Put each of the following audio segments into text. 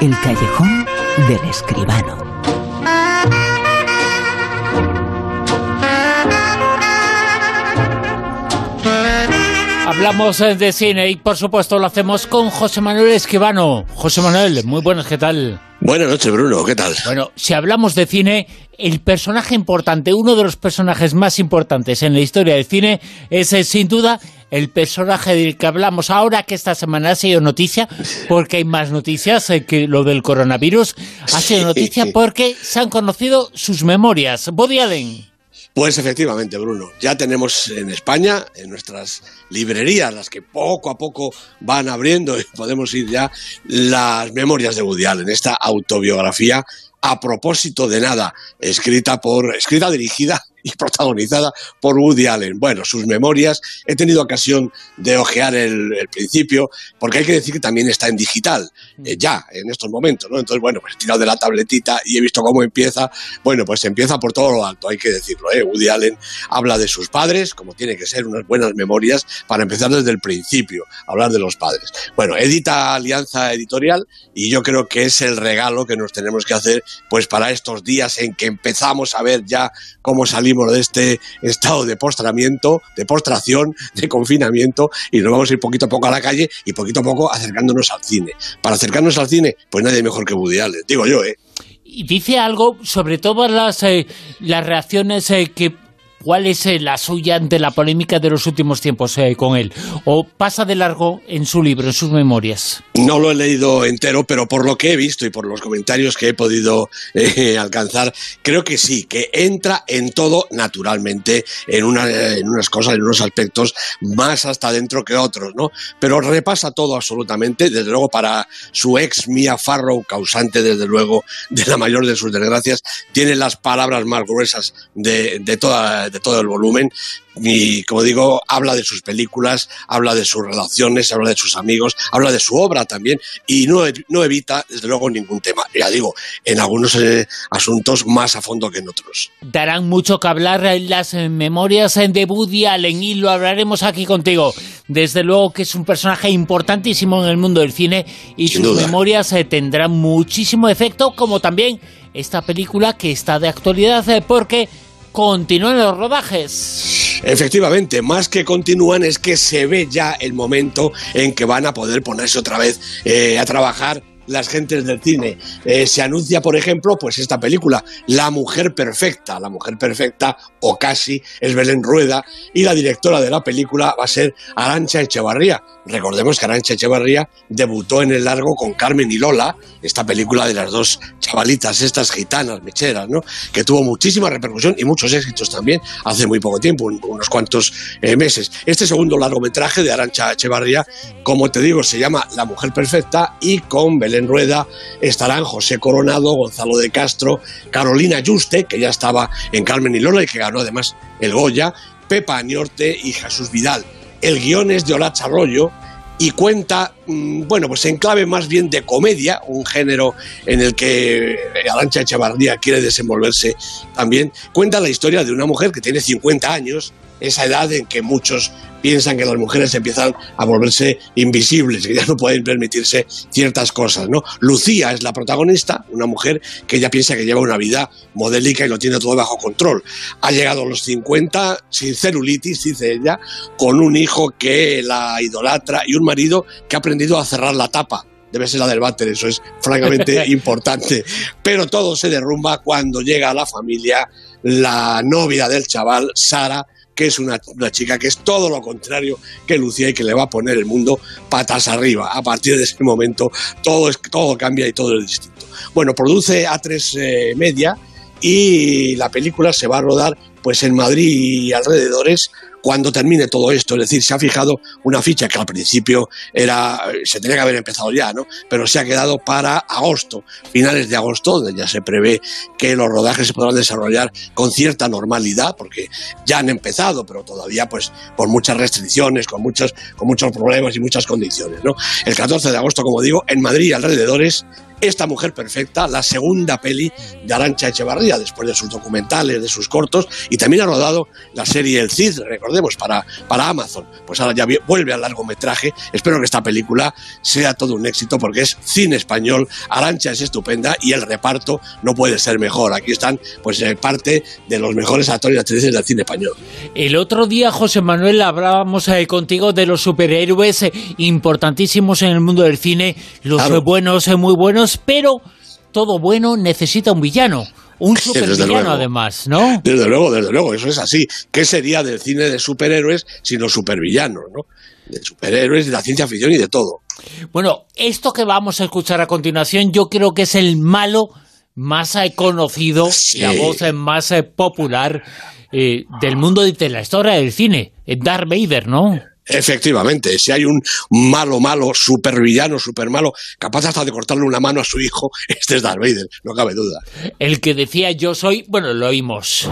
El callejón del escribano. Hablamos eh, de cine y por supuesto lo hacemos con José Manuel Escribano. José Manuel, muy buenas, ¿qué tal? Buenas noches, Bruno, ¿qué tal? Bueno, si hablamos de cine, el personaje importante, uno de los personajes más importantes en la historia del cine, es eh, sin duda el personaje del que hablamos ahora, que esta semana ha sido noticia, porque hay más noticias eh, que lo del coronavirus. Ha sido noticia porque se han conocido sus memorias. Body Allen. Pues efectivamente, Bruno, ya tenemos en España, en nuestras librerías, las que poco a poco van abriendo y podemos ir ya, las memorias de Woody Allen, esta autobiografía a propósito de nada, escrita por, escrita, dirigida y protagonizada por Woody Allen. Bueno, sus memorias, he tenido ocasión de ojear el, principio, porque hay que decir que también está en digital, eh, ya, en estos momentos, ¿no? Entonces, bueno, pues he tirado de la tabletita y he visto cómo empieza. Bueno, pues empieza por todo lo alto, hay que decirlo, ¿eh? Woody Allen habla de sus padres, como tiene que ser, unas buenas memorias, para empezar desde el principio, hablar de los padres. Bueno, edita Alianza Editorial y yo creo que es el regalo que nos tenemos que hacer, pues para estos días en que empezamos a ver ya cómo salimos de este estado de postramiento, de postración, de confinamiento, y nos vamos a ir poquito a poco a la calle y poquito a poco acercándonos al cine. Para acercarnos al cine, pues nadie mejor que Woody Allen, digo yo, ¿eh? Y dice algo sobre todas las, eh, las reacciones eh, que ¿Cuál es eh, la suya ante la polémica de los últimos tiempos eh, con él? ¿O pasa de largo en su libro, en sus memorias? No lo he leído entero, pero por lo que he visto y por los comentarios que he podido eh, alcanzar, creo que sí, que entra en todo naturalmente, en, en unas cosas, en unos aspectos más hasta dentro que otros, ¿no? Pero repasa todo absolutamente, desde luego para su ex Mia Farrow, causante desde luego de la mayor de sus desgracias, tiene las palabras más gruesas de, de toda de todo el volumen y como digo, habla de sus películas, habla de sus relaciones, habla de sus amigos, habla de su obra también y no, no evita, desde luego, ningún tema. Ya digo, en algunos eh, asuntos más a fondo que en otros. Darán mucho que hablar en las eh, memorias eh, de Woody Allen y lo hablaremos aquí contigo. Desde luego que es un personaje importantísimo en el mundo del cine y sus memorias tendrán muchísimo efecto, como también esta película que está de actualidad porque continúan los rodajes. Efectivamente, más que continúan es que se ve ya el momento en que van a poder ponerse otra vez eh, a trabajar las gentes del cine. Eh, se anuncia, por ejemplo, pues esta película, La Mujer Perfecta. La Mujer Perfecta, o casi, es Belén Rueda, y la directora de la película va a ser Arancha Echevarría. Recordemos que Arancha Echevarría debutó en el largo con Carmen y Lola, esta película de las dos chavalitas, estas gitanas mecheras, ¿no? Que tuvo muchísima repercusión y muchos éxitos también hace muy poco tiempo, unos cuantos eh, meses. Este segundo largometraje de Arancha Echevarría, como te digo, se llama La Mujer Perfecta y con Belén Rueda estarán José Coronado, Gonzalo de Castro, Carolina Yuste, que ya estaba en Carmen y Lola y que ganó además el Goya, Pepa Añorte y Jesús Vidal. El guion es de Olacha Arroyo y cuenta, mm, bueno, pues en clave más bien de comedia, un género en el que Arancha Echevarría quiere desenvolverse también, cuenta la historia de una mujer que tiene 50 años, esa edad en que muchos piensan que las mujeres empiezan a volverse invisibles, que ya no pueden permitirse ciertas cosas, ¿no? Lucía es la protagonista, una mujer que ella piensa que lleva una vida modélica y lo tiene todo bajo control. Ha llegado a los 50 sin celulitis, dice ella, con un hijo que la idolatra y un marido que ha aprendido a cerrar la tapa debe ser la del váter, eso es francamente importante. Pero todo se derrumba cuando llega a la familia la novia del chaval, Sara, que es una, chica que es todo lo contrario que Lucía y que le va a poner el mundo patas arriba. A partir de ese momento todo, es, todo cambia y todo es distinto. Bueno, produce A3 eh, Media y la película se va a rodar pues en Madrid y alrededores cuando termine todo esto. Es decir, se ha fijado una ficha que al principio era, se tenía que haber empezado ya, ¿no? Pero se ha quedado para agosto, finales de agosto, donde ya se prevé que los rodajes se podrán desarrollar con cierta normalidad, porque ya han empezado, pero todavía pues por muchas restricciones, con muchos, con muchos problemas y muchas condiciones. El 14 de agosto, como digo, en Madrid y alrededores Esta Mujer Perfecta, la segunda peli de Arancha Echevarría, después de sus documentales, de sus cortos, y también ha rodado la serie El Cid, recordemos, para, para Amazon. Pues ahora ya vuelve al largometraje. Espero que esta película sea todo un éxito porque es cine español, Arancha es estupenda y el reparto no puede ser mejor. Aquí están pues eh, parte de los mejores actores y actrices del cine español. El otro día, José Manuel, hablábamos eh, contigo de los superhéroes eh, importantísimos en el mundo del cine, los buenos, muy buenos, pero todo bueno necesita un villano. Un supervillano, además, ¿no? Desde luego, desde luego, eso es así. ¿Qué sería del cine de superhéroes sino supervillanos, no? De superhéroes, de la ciencia ficción y de todo. Bueno, esto que vamos a escuchar a continuación, yo creo que es el malo más conocido, la voz más popular eh, del mundo de la historia del cine, Darth Vader, ¿no? Efectivamente, si hay un malo, malo, super villano, super malo, capaz hasta de cortarle una mano a su hijo, este es Darth Vader, no cabe duda. El que decía yo soy, bueno, lo oímos.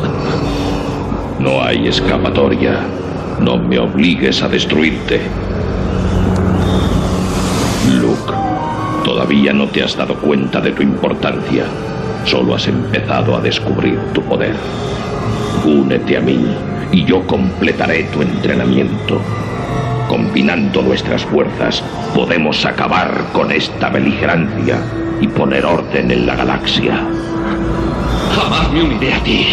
No hay escapatoria. No me obligues a destruirte. Luke, todavía no te has dado cuenta de tu importancia. Solo has empezado a descubrir tu poder. Únete a mí y yo completaré tu entrenamiento. Combinando nuestras fuerzas, podemos acabar con esta beligerancia y poner orden en la galaxia. Jamás me uniré a ti.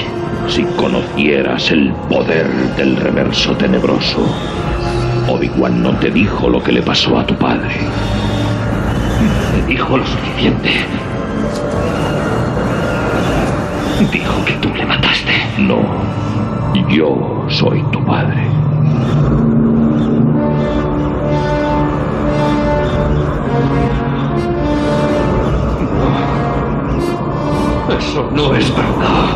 Si conocieras el poder del reverso tenebroso, Obi-Wan no te dijo lo que le pasó a tu padre. Me dijo lo suficiente. Dijo que tú le mataste. No, yo soy tu padre. Eso no es verdad.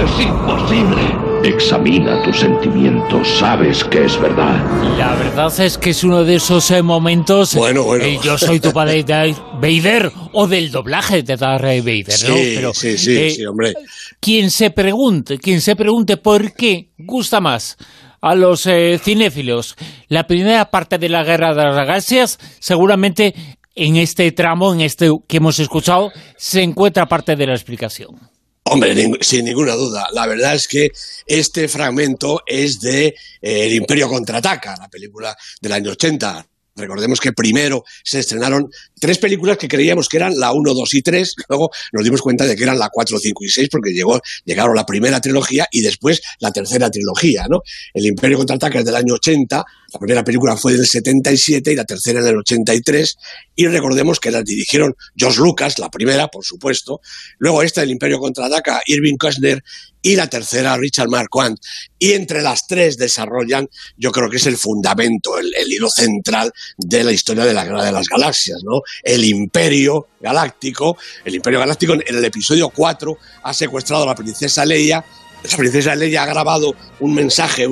Es imposible. Examina tus sentimientos, sabes que es verdad. La verdad es que es uno de esos eh, momentos. Bueno, bueno. yo soy tu padre Darth Vader o del doblaje de Darth Vader, ¿no? Pero, sí, sí, eh, sí, hombre. Quien se pregunte, quien se pregunte por qué gusta más a los eh, cinéfilos la primera parte de la Guerra de las Galaxias, seguramente en este tramo, en este que hemos escuchado, se encuentra parte de la explicación. Hombre, sin ninguna duda. La verdad es que este fragmento es de eh, El Imperio contraataca, la película del año 80. Recordemos que primero se estrenaron tres películas que creíamos que eran la 1, 2 y 3, luego nos dimos cuenta de que eran la 4, 5 y 6 porque llegó, llegaron la primera trilogía y después la tercera trilogía, ¿no? El Imperio contraataca es del año 80, la primera película fue del 77 y la tercera en el 83 y recordemos que las dirigieron George Lucas, la primera, por supuesto, luego esta del Imperio contraataca, Irving Kushner y la tercera Richard Marquand. Y entre las tres desarrollan, yo creo que es el fundamento, el, hilo central de la historia de la de las Galaxias, ¿no? El Imperio Galáctico, el Imperio Galáctico en el episodio 4 ha secuestrado a la princesa Leia la princesa Leia ha grabado un mensaje,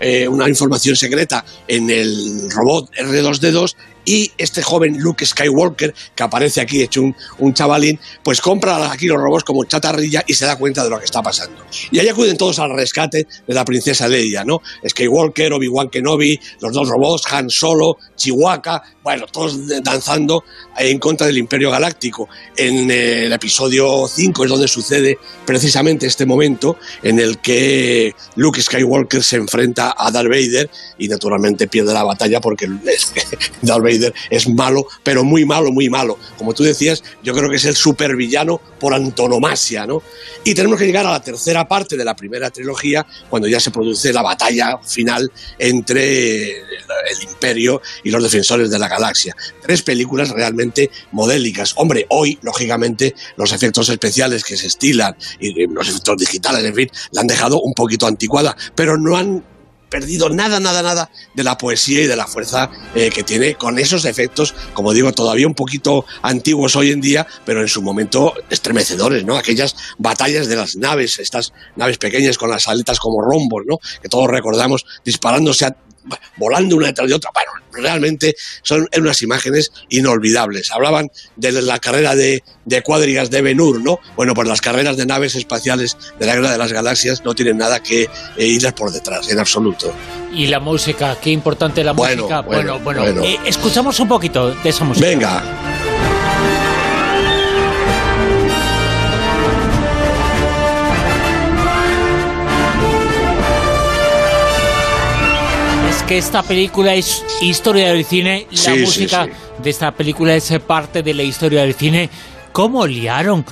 eh, una información secreta en el robot R2D2 y este joven Luke Skywalker, que aparece aquí hecho un, un, chavalín, pues compra aquí los robots como chatarrilla y se da cuenta de lo que está pasando. Y ahí acuden todos al rescate de la princesa Leia, ¿no? Skywalker, Obi-Wan Kenobi, los dos robots, Han Solo, Chihuahua, bueno, todos danzando en contra del Imperio Galáctico. En eh, el episodio 5 es donde sucede precisamente este momento en el que Luke Skywalker se enfrenta a Darth Vader y naturalmente pierde la batalla porque Darth Vader es malo, pero muy malo, muy malo. Como tú decías, yo creo que es el supervillano por antonomasia, ¿no? Y tenemos que llegar a la tercera parte de la primera trilogía, cuando ya se produce la batalla final entre el Imperio y los defensores de la galaxia. Tres películas realmente modélicas. Hombre, hoy, lógicamente, los efectos especiales que se estilan y los efectos digitales, en fin, la han dejado un poquito anticuada, pero no han perdido nada, nada, nada de la poesía y de la fuerza eh, que tiene con esos efectos, como digo, todavía un poquito antiguos hoy en día, pero en su momento estremecedores, ¿no? Aquellas batallas de las naves, estas naves pequeñas con las aletas como rombos, ¿no? Que todos recordamos disparándose a volando una detrás de otra. Bueno, realmente son unas imágenes inolvidables. Hablaban de la carrera de, de cuadrigas de Benur, ¿no? Bueno, pues las carreras de naves espaciales de la Guerra de las Galaxias no tienen nada que eh, irles por detrás, en absoluto. Y la música, qué importante la música. Bueno, bueno, bueno. Eh, escuchamos un poquito de esa música. Venga. Que esta película es historia del cine la música de esta película es parte de la historia del cine. ¿Cómo liaron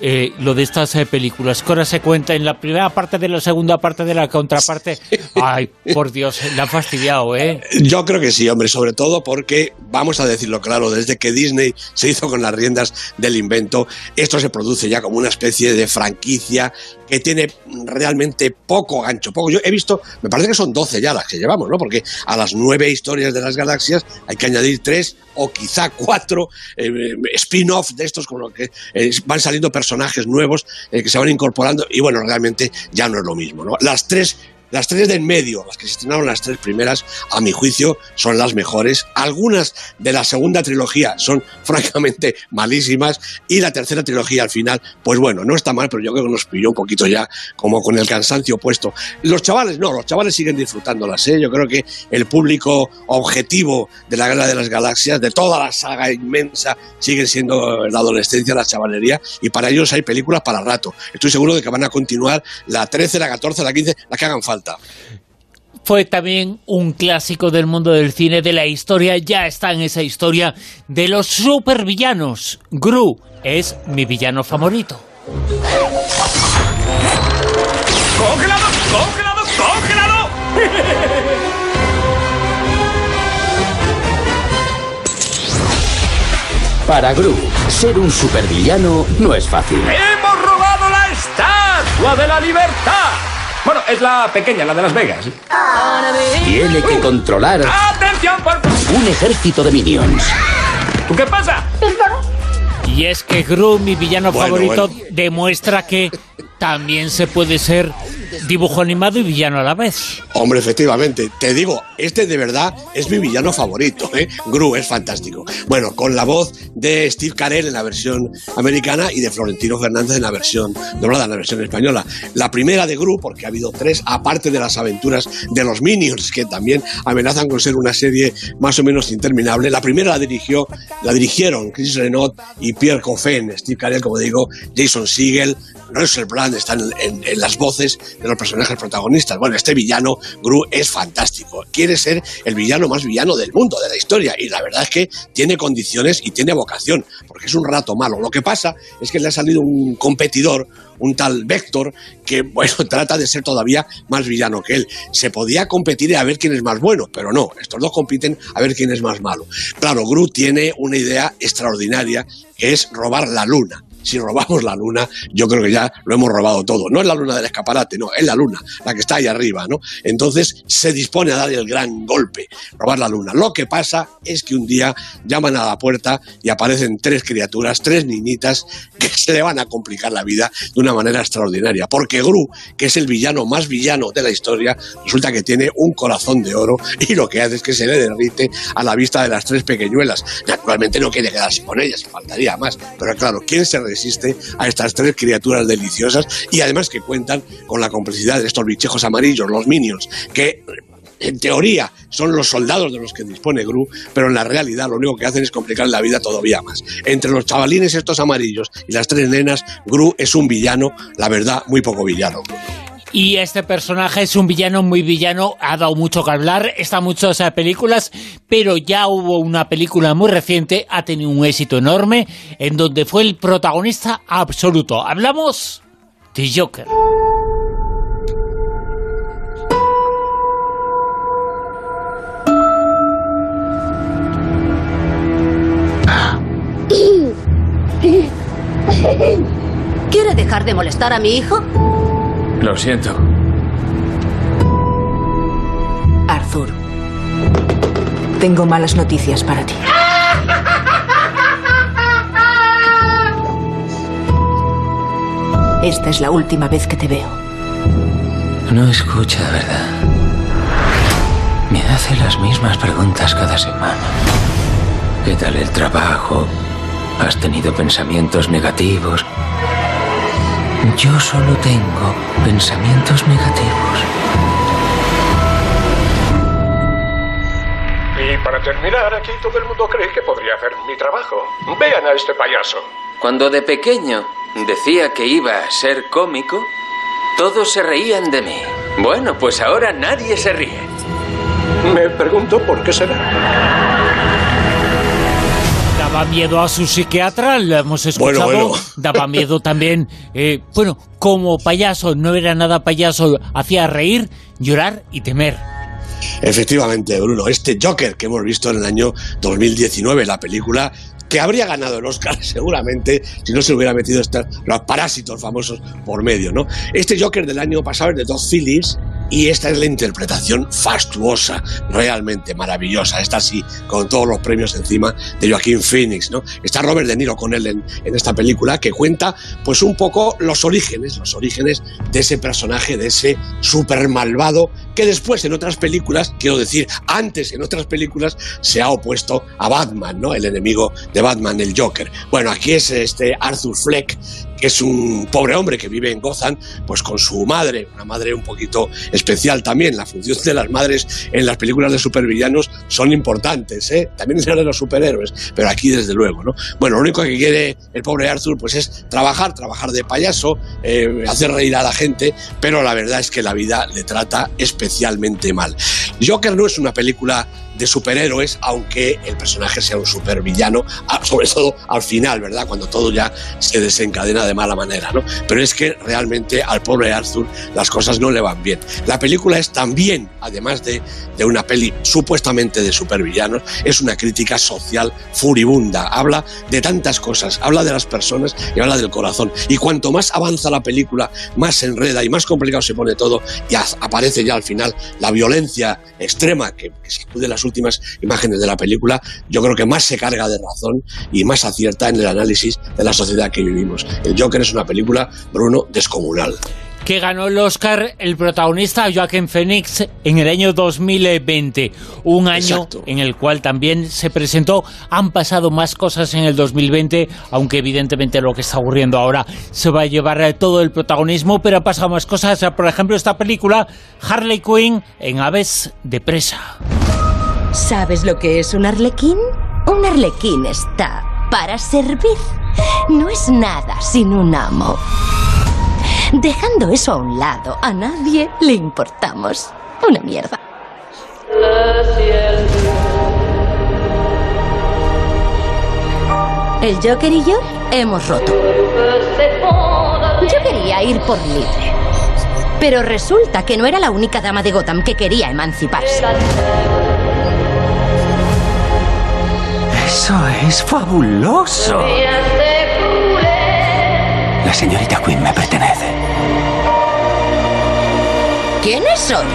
eh, lo de estas eh, películas. Que ahora se cuenta en la primera parte de la segunda parte de la contraparte. Ay, por Dios, la han fastidiado, ¿eh? Yo creo que sí, hombre, sobre todo porque, vamos a decirlo claro, desde que Disney se hizo con las riendas del invento, esto se produce ya como una especie de franquicia que tiene realmente poco gancho. Poco. Yo he visto, me parece que son 12 ya las que llevamos, ¿no? Porque a las nueve historias de las galaxias hay que añadir tres o quizá cuatro eh, spin-off de estos con lo que eh, van saliendo personajes nuevos eh, que se van incorporando y bueno, realmente ya no es lo mismo, ¿no? Las tres las tres de en medio, las que se estrenaron las tres primeras, a mi juicio, son las mejores. Algunas de la segunda trilogía son francamente malísimas. Y la tercera trilogía al final, pues bueno, no está mal, pero yo creo que nos pilló un poquito ya como con el cansancio puesto. Los chavales, no, los chavales siguen disfrutándolas. ¿eh? Yo creo que el público objetivo de la Guerra de las Galaxias, de toda la saga inmensa, sigue siendo la adolescencia, la chavalería. Y para ellos hay películas para rato. Estoy seguro de que van a continuar la 13, la 14, la 15, la que hagan falta. Fue también un clásico del mundo del cine, de la historia, ya está en esa historia de los supervillanos. Gru es mi villano favorito. ¡Congelado! ¡Congelado! ¡Congelado! Para Gru, ser un supervillano no es fácil. ¡Hemos robado la estatua de la libertad! Bueno, es la pequeña, la de Las Vegas. Tiene que controlar ¡Atención, por un ejército de minions. ¿Qué pasa? Y es que Gru, mi villano favorito, demuestra que también se puede ser dibujo animado y villano a la vez. Hombre, efectivamente, te digo, este de verdad es mi villano favorito, ¿eh? Gru es fantástico. Bueno, con la voz de Steve Carell en la versión americana y de Florentino Fernández en la versión doblada, en la versión española. La primera de Gru, porque ha habido tres, aparte de las aventuras de los Minions, que también amenazan con ser una serie más o menos interminable. La primera la dirigió, la dirigieron Chris Renaud y Pierre Coffin, Steve Carell, como digo, Jason Siegel, Russell Brand están en, en las voces de los personajes protagonistas. Bueno, este villano, Gru, es fantástico. Quiere ser el villano más villano del mundo, de la historia. Y la verdad es que tiene condiciones y tiene vocación, porque es un rato malo. Lo que pasa es que le ha salido un competidor, un tal Vector, que, bueno, trata de ser todavía más villano que él. Se podía competir a ver quién es más bueno, pero no, estos dos compiten a ver quién es más malo. Claro, Gru tiene una idea extraordinaria, que es robar la luna si robamos la luna, yo creo que ya lo hemos robado todo. No es la luna del escaparate, no, es la luna, la que está ahí arriba, ¿no? Entonces se dispone a dar el gran golpe, robar la luna. Lo que pasa es que un día llaman a la puerta y aparecen tres criaturas, tres niñitas, que se le van a complicar la vida de una manera extraordinaria. Porque Gru, que es el villano más villano de la historia, resulta que tiene un corazón de oro y lo que hace es que se le derrite a la vista de las tres pequeñuelas. Naturalmente no quiere quedarse con ellas, faltaría más. Pero claro, ¿quién se existe a estas tres criaturas deliciosas y además que cuentan con la complicidad de estos bichejos amarillos, los minions, que en teoría son los soldados de los que dispone Gru, pero en la realidad lo único que hacen es complicar la vida todavía más. Entre los chavalines estos amarillos y las tres nenas, Gru es un villano, la verdad, muy poco villano. Y este personaje es un villano muy villano, ha dado mucho que hablar, está muchas películas, pero ya hubo una película muy reciente, ha tenido un éxito enorme, en donde fue el protagonista absoluto. Hablamos de Joker. ¿Quiere dejar de molestar a mi hijo? Lo siento. Arthur, tengo malas noticias para ti. Esta es la última vez que te veo. No escucha, ¿verdad? Me hace las mismas preguntas cada semana. ¿Qué tal el trabajo? ¿Has tenido pensamientos negativos? Yo solo tengo pensamientos negativos. Y para terminar, aquí todo el mundo cree que podría hacer mi trabajo. Vean a este payaso. Cuando de pequeño decía que iba a ser cómico, todos se reían de mí. Bueno, pues ahora nadie se ríe. Me pregunto por qué será. Daba miedo a su psiquiatra, lo hemos escuchado. Bueno, bueno. Daba miedo también, eh, bueno, como payaso, no era nada payaso, hacía reír, llorar y temer. Efectivamente, Bruno, este Joker que hemos visto en el año 2019, la película que habría ganado el Oscar seguramente si no se hubiera metido estos, los parásitos famosos por medio, ¿no? Este Joker del año pasado es de Todd Phillips y esta es la interpretación fastuosa, realmente maravillosa. Esta sí, con todos los premios encima de Joaquín Phoenix, ¿no? Está Robert De Niro con él en, en esta película que cuenta, pues, un poco los orígenes, los orígenes de ese personaje, de ese super malvado que después en otras películas, quiero decir, antes en otras películas, se ha opuesto a Batman, ¿no? El enemigo de Batman, el Joker. Bueno, aquí es este Arthur Fleck, que es un pobre hombre que vive en Gotham, pues con su madre, una madre un poquito especial también. La función de las madres en las películas de supervillanos son importantes, ¿eh? También en de los superhéroes, pero aquí desde luego, ¿no? Bueno, lo único que quiere el pobre Arthur, pues es trabajar, trabajar de payaso, eh, hacer reír a la gente, pero la verdad es que la vida le trata especialmente mal. Joker no es una película de superhéroes, aunque el personaje sea un supervillano, sobre todo al final, ¿verdad? Cuando todo ya se desencadena de mala manera, ¿no? Pero es que realmente al pobre Arthur las cosas no le van bien. La película es también, además de, de una peli supuestamente de supervillanos, es una crítica social furibunda. Habla de tantas cosas, habla de las personas y habla del corazón. Y cuanto más avanza la película, más se enreda y más complicado se pone todo y aparece ya al final la violencia extrema que, que sacude las últimas imágenes de la película, yo creo que más se carga de razón y más acierta en el análisis de la sociedad que vivimos. El Joker es una película, Bruno, descomunal que ganó el Oscar el protagonista Joaquín Phoenix en el año 2020, un año Exacto. en el cual también se presentó. Han pasado más cosas en el 2020, aunque evidentemente lo que está ocurriendo ahora se va a llevar todo el protagonismo, pero han pasado más cosas. Por ejemplo, esta película Harley Quinn en Aves de presa. ¿Sabes lo que es un arlequín? Un arlequín está para servir. No es nada sin un amo. Dejando eso a un lado, a nadie le importamos. Una mierda. El Joker y yo hemos roto. Yo quería ir por libre. Pero resulta que no era la única dama de Gotham que quería emanciparse. Eso es fabuloso. La señorita Quinn me pertenece. ¿Quiénes sois?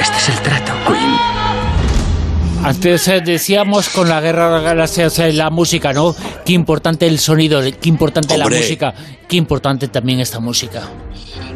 Este es el trato, Quinn. Antes eh, decíamos con la guerra de las galaxias eh, la música, ¿no? Qué importante el sonido, qué importante Hombre. la música, qué importante también esta música.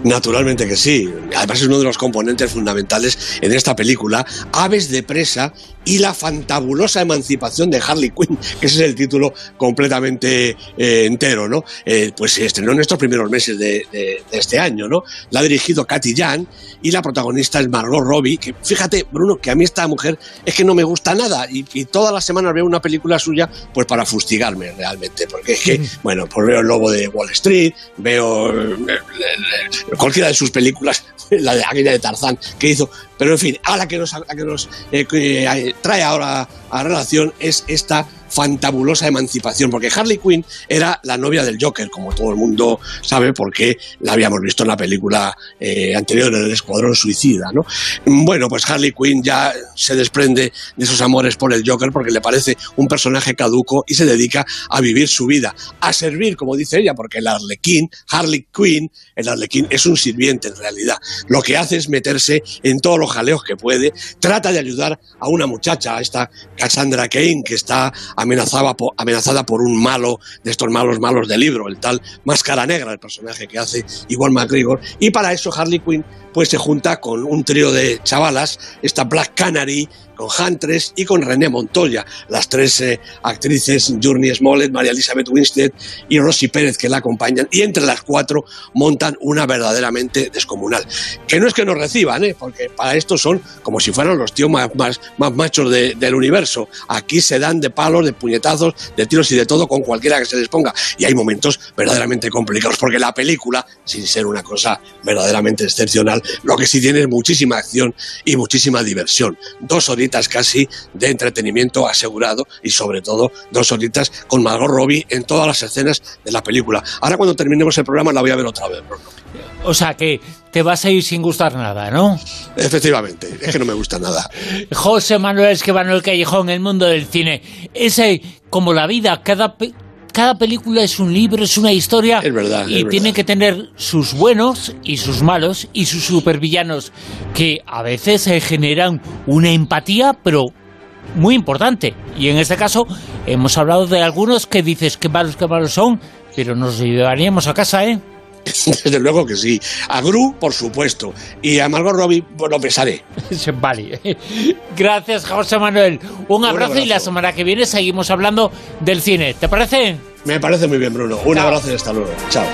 Naturalmente que sí. Además es uno de los componentes fundamentales en esta película, Aves de presa y la fantabulosa emancipación de Harley Quinn, que ese es el título completamente eh, entero, ¿no? Eh, pues se estrenó en estos primeros meses de, de- de este año, ¿no? La ha dirigido Katy Jan y la protagonista es Margot Robbie, que fíjate, Bruno, que a mí esta mujer es que no me gusta nada y, y todas las semanas veo una película suya pues para fustigarme realmente, porque es que, bueno, pues veo El Lobo de Wall Street, veo eh, eh, cualquiera de sus películas, la de aquella de Tarzán que hizo, pero en fin, a la que nos, a la que nos eh, eh, trae ahora a relación es esta fantabulosa emancipación, porque Harley Quinn era la novia del Joker, como todo el mundo sabe, porque la habíamos visto en la película eh, anterior, en el Escuadrón Suicida, ¿no? Bueno, pues Harley Quinn ya se desprende de esos amores por el Joker porque le parece un personaje caduco y se dedica a vivir su vida, a servir, como dice ella, porque el Arlequín, Harley Quinn, el Arlequín es un sirviente en realidad. Lo que hace es meterse en todos jaleos que puede, trata de ayudar a una muchacha, a esta Cassandra Kane, que está amenazada por, amenazada por un malo de estos malos malos del libro, el tal Máscara Negra, el personaje que hace igual McGregor, y para eso Harley Quinn pues se junta con un trío de chavalas, esta Black Canary, con Huntress y con René Montoya, las tres eh, actrices Journey Smollett, María Elizabeth Winstead y Rosy Pérez que la acompañan y entre las cuatro montan una verdaderamente descomunal. Que no es que nos reciban, ¿eh? porque para estos son como si fueran los tíos más, más, más machos de- del universo. Aquí se dan de palos, de puñetazos, de tiros y de todo con cualquiera que se les ponga. Y hay momentos verdaderamente complicados, porque la película, sin ser una cosa verdaderamente excepcional, lo que sí tiene es muchísima acción y muchísima diversión. Dos horitas casi de entretenimiento asegurado y sobre todo dos horitas con Margot Robbie en todas las escenas de la película. Ahora cuando terminemos el programa la voy a ver otra vez. Bruno. O sea que te vas a ir sin gustar nada, ¿no? Efectivamente, es que no me gusta nada. José Manuel Esquivano el Callejón, el mundo del cine. Ese, como la vida, cada, cada película es un libro, es una historia. Es verdad, Y es tiene verdad. que tener sus buenos y sus malos y sus supervillanos, que a veces se generan una empatía, pero muy importante. Y en este caso, hemos hablado de algunos que dices que malos, que malos son, pero nos llevaríamos a casa, ¿eh? Desde luego que sí. A Gru, por supuesto. Y a Margot Robbie, pues lo pesaré. Vale. Gracias, José Manuel. Un abrazo, y abrazo. la semana que viene seguimos hablando del cine. ¿Te parece? Me parece muy bien, Bruno. Un abrazo y hasta luego. Chao.